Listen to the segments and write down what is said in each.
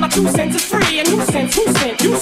My two cents is free, and who sent? Who sent? You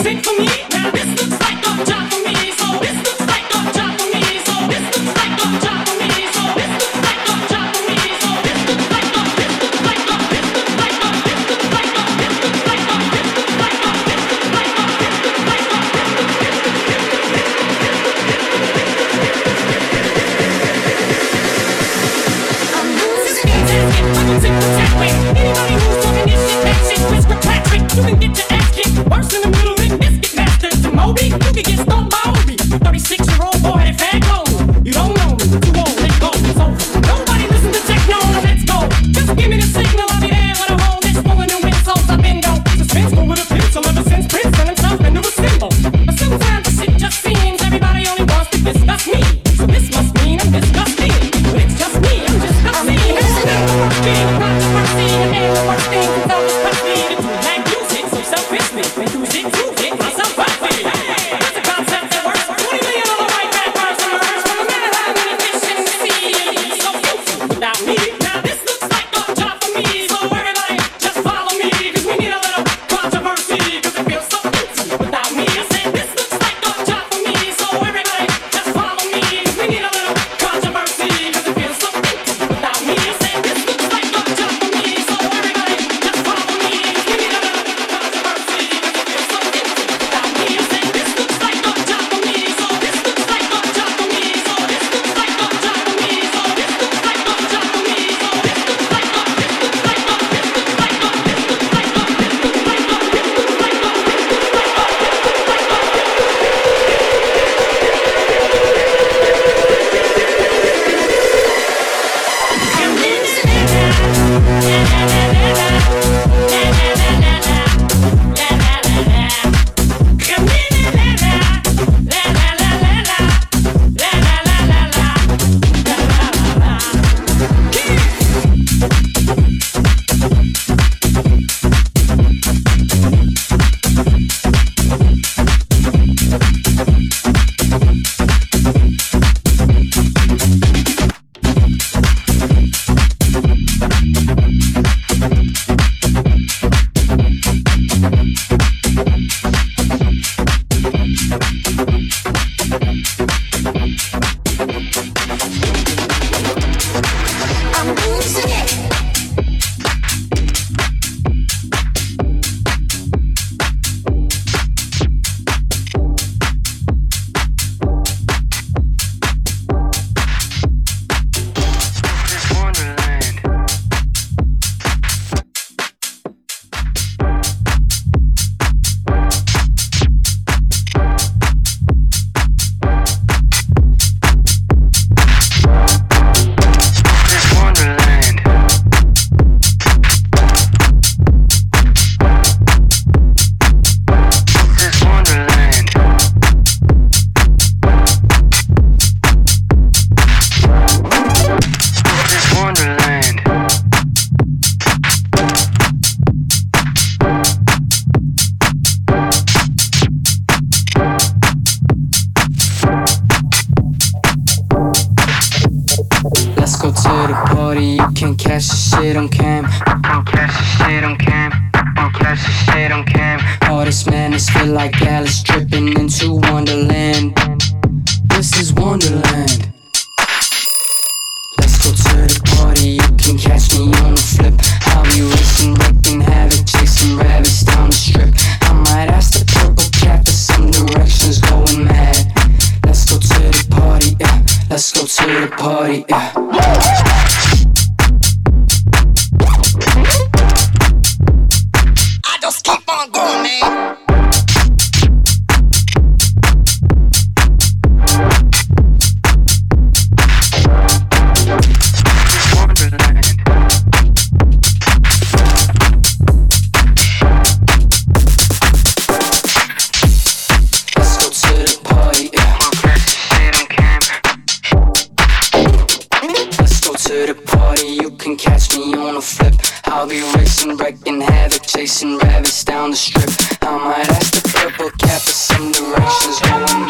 down the strip. I might ask the purple cat for some directions going.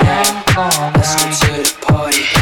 Let's go to the party.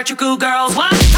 Electrical girls, what?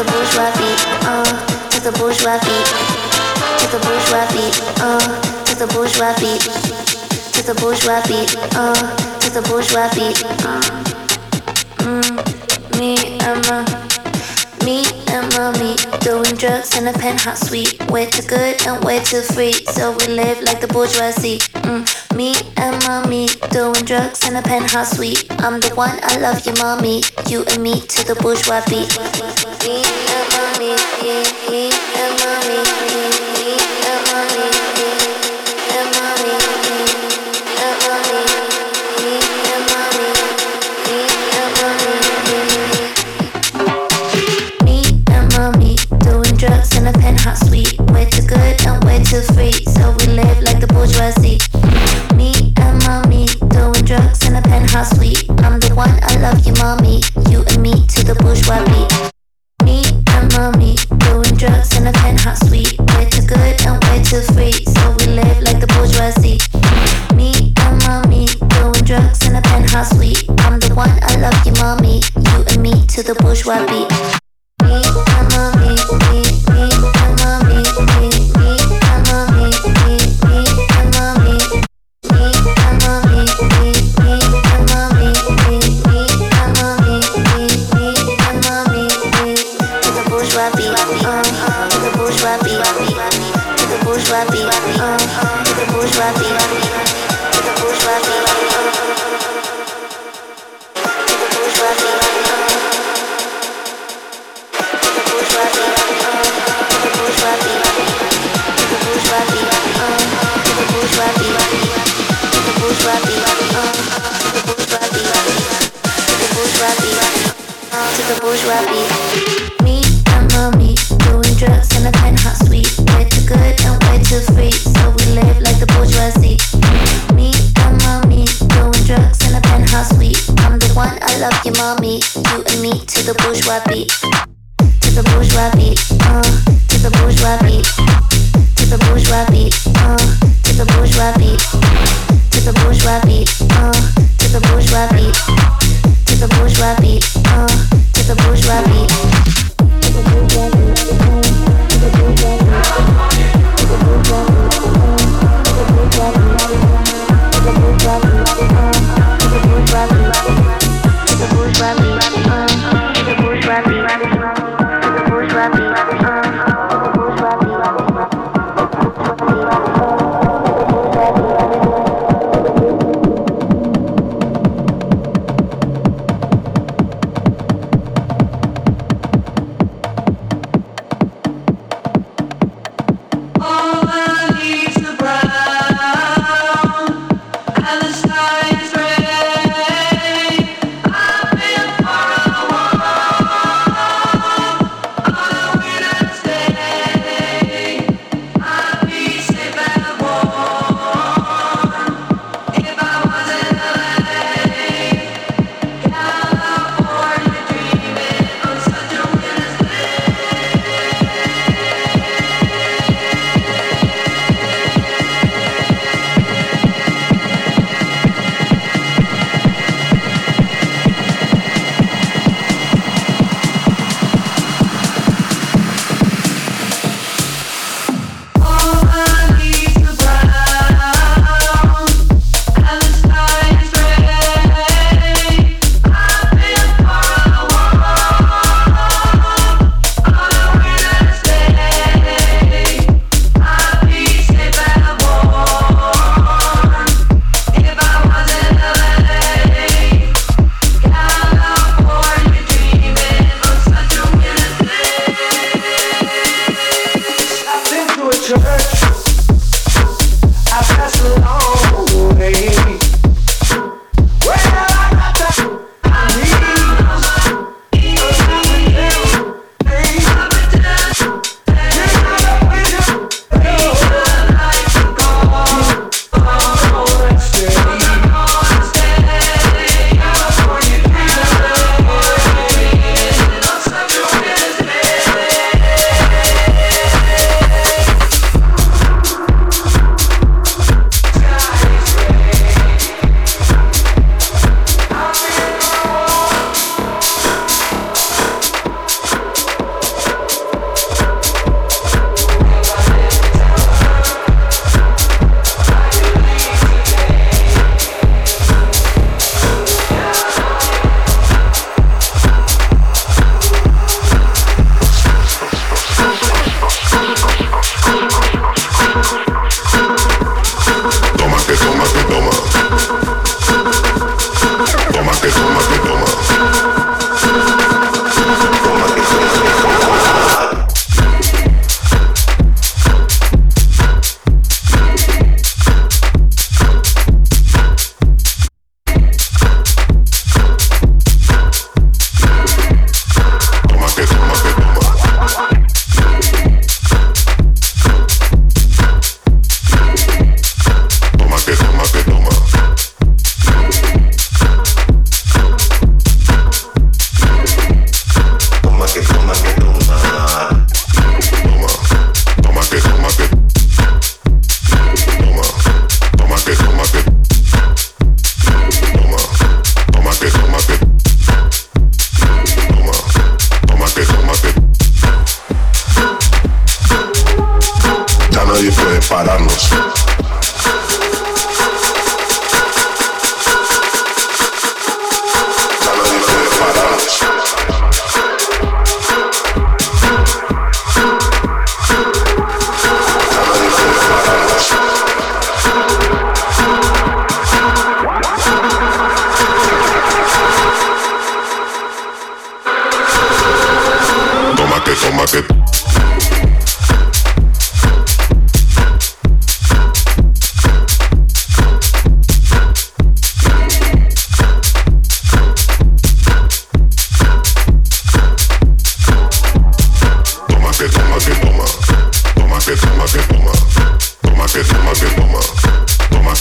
the bourgeois beat, uh, to the bourgeois beat, to the bourgeois beat, uh, to the bourgeois beat, to the bourgeois beat, uh, to the bourgeois beat, uh. Mm, me and my, me and me doing drugs in a penthouse suite. Way too good and way too free, so we live like the bourgeoisie. Mm, me and mommy doing drugs in a penthouse suite. I'm the one, I love you, mommy. You and me to the bourgeois beat. Me and mommy, me, me and mommy, me, and mommy, me, and mommy, me, and mommy, me and mommy. Me and mommy doing drugs in a penthouse suite. Way too good and way too free, so we live like the bourgeoisie. Mommy. You and me to the bourgeois beat. Me and mommy doing drugs in a penthouse suite. Way too good and way too free, so we live like the bourgeoisie. Me and mommy doing drugs in a penthouse suite. I'm the one, I love you, mommy. You and me to the bourgeois beat. Me and mommy, me, me love beat.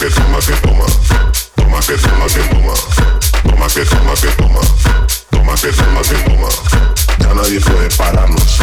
que toma, que toma, toma que toma, que toma, toma que toma, que toma, toma que toma, que toma. Ya nadie puede pararnos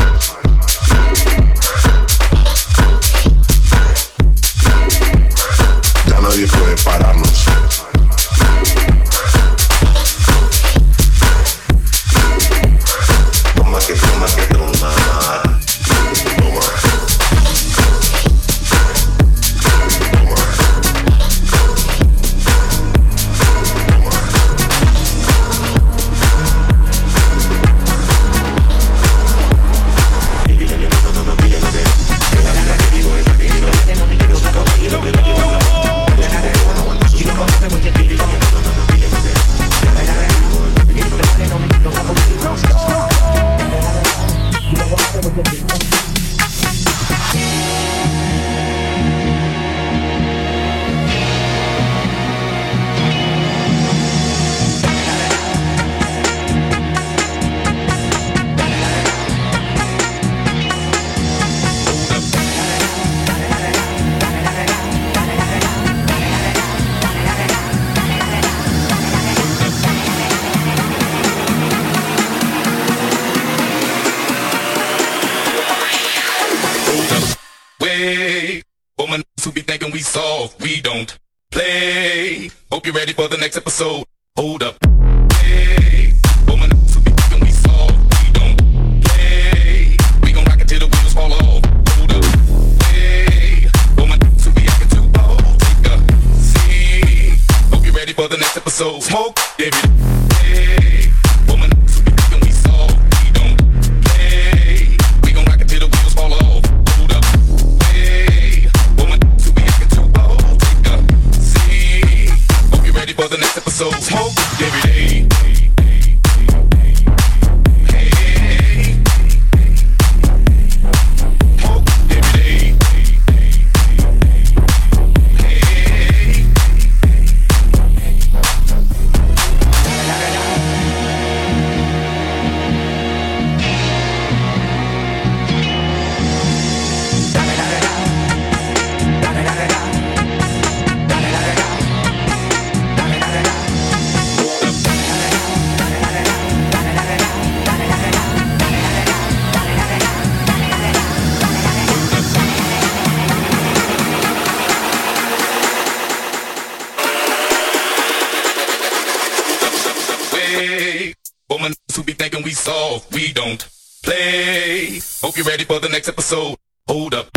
next episode. Hold up.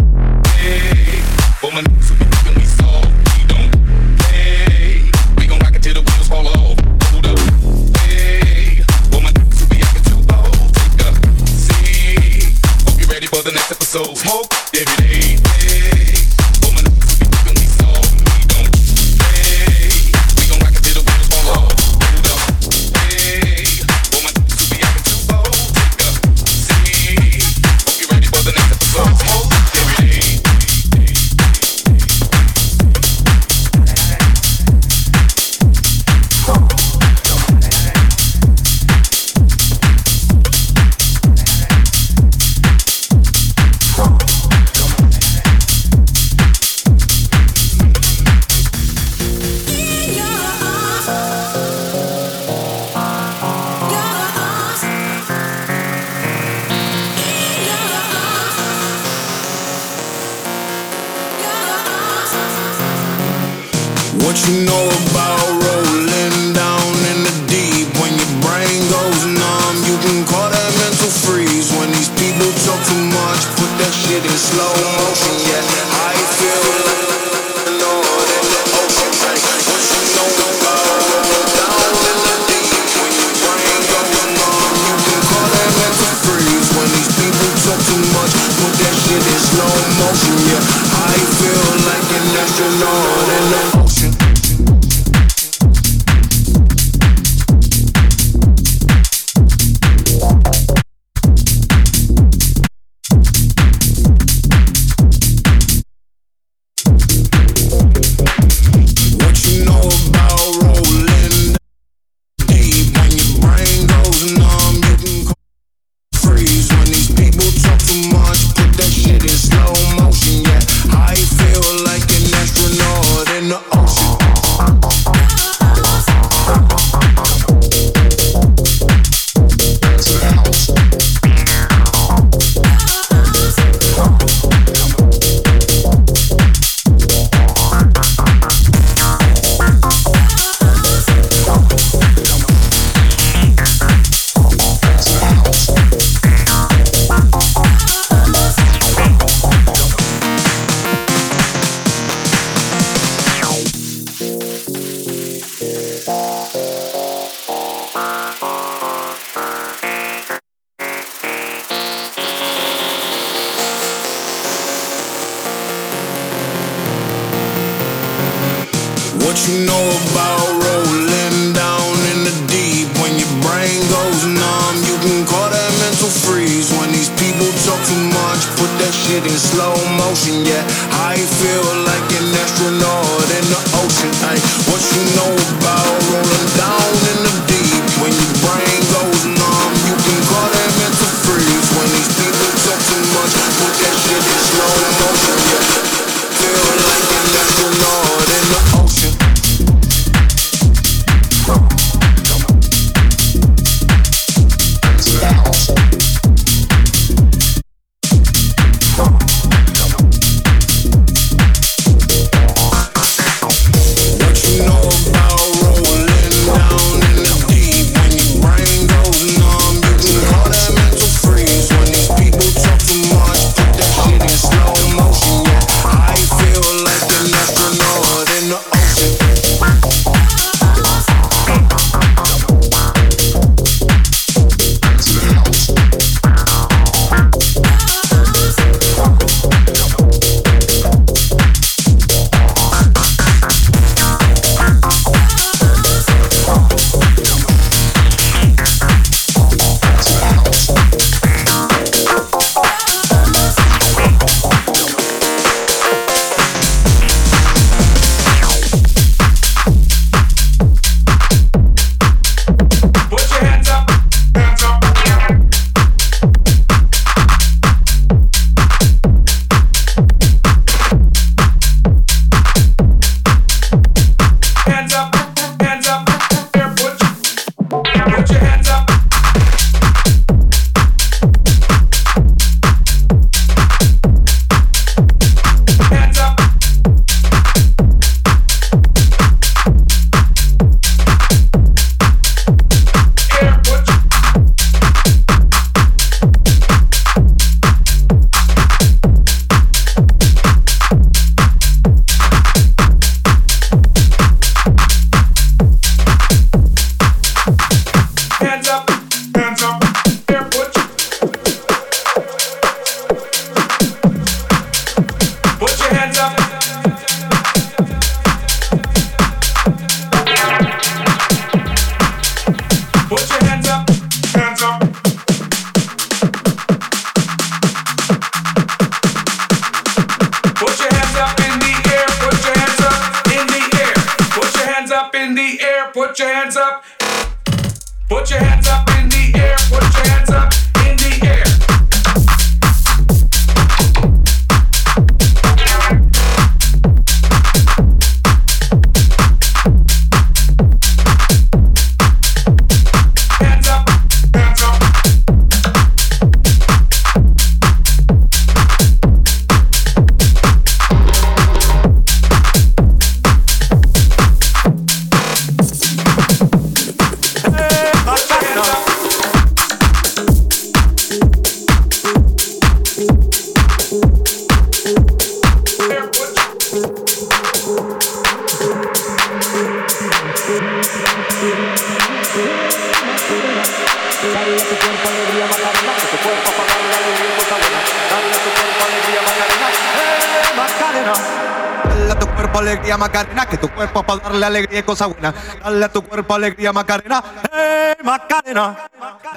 Macarena, que tu cuerpo para darle alegría y cosa buena. Dale a tu cuerpo alegría Macarena, eh Macarena.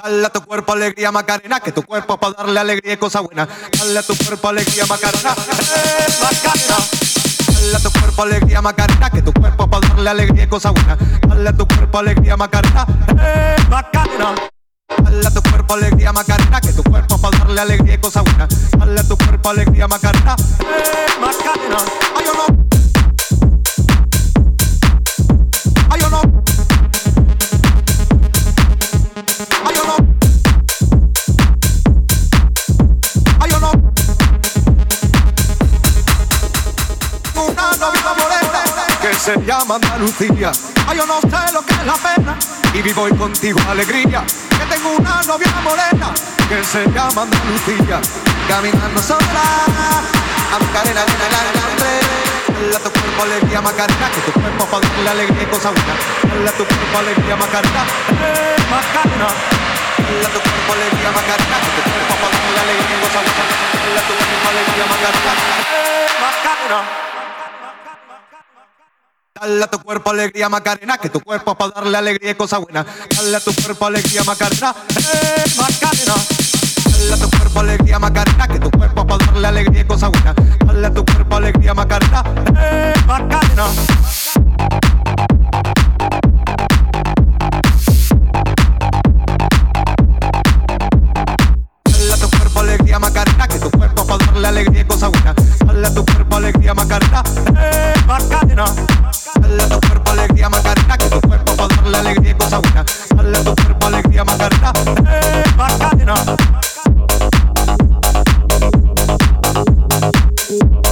Dale a tu cuerpo alegría Macarena, que tu cuerpo para darle alegría y cosa buena. Dale a tu cuerpo alegría Macarena, eh Macarena. Dale a tu cuerpo alegría Macarena, que tu cuerpo para darle alegría y cosa buena. Dale a tu cuerpo alegría Macarena, eh Macarena. Dale a tu cuerpo alegría Macarena, que tu cuerpo para darle alegría y cosa buena. Dale a tu cuerpo alegría Macarena, eh Macarena. Ay, o no. Se llama Andalucía. Ay, yo no sé lo que es la pena. Y vivo hoy contigo alegría. Que tengo una novia morena. Que se llama Andalucía. Caminando sola, a Macarena, la, la, la, Dale a tu cuerpo alegría Macarena, que tu cuerpo para darle alegría y cosa buena. Dale a tu cuerpo alegría Macarena, Macarena. Dale a tu cuerpo alegría Macarena, que tu cuerpo para darle alegría y cosa buena. Dale tu cuerpo alegría Macarena, que tu cuerpo darle alegría y cosa buena. Dale a tu cuerpo alegría Macarena, eh Macarena. Dale a tu cuerpo alegría Macarena, que tu cuerpo para darle alegría y cosa buena. Dale a tu cuerpo alegría Macarena, eh Macarena. Dale a tu cuerpo alegría Macarena, que tu cuerpo para darle alegría cosa buena. Dale a tu cuerpo alegría Macarena, eh Macarena. Dale a tu cuerpo alegría Macarena, que tu cuerpo para darle alegría y cosa buena. Dale a tu cuerpo alegría Macarena, eh Macarena. Peace.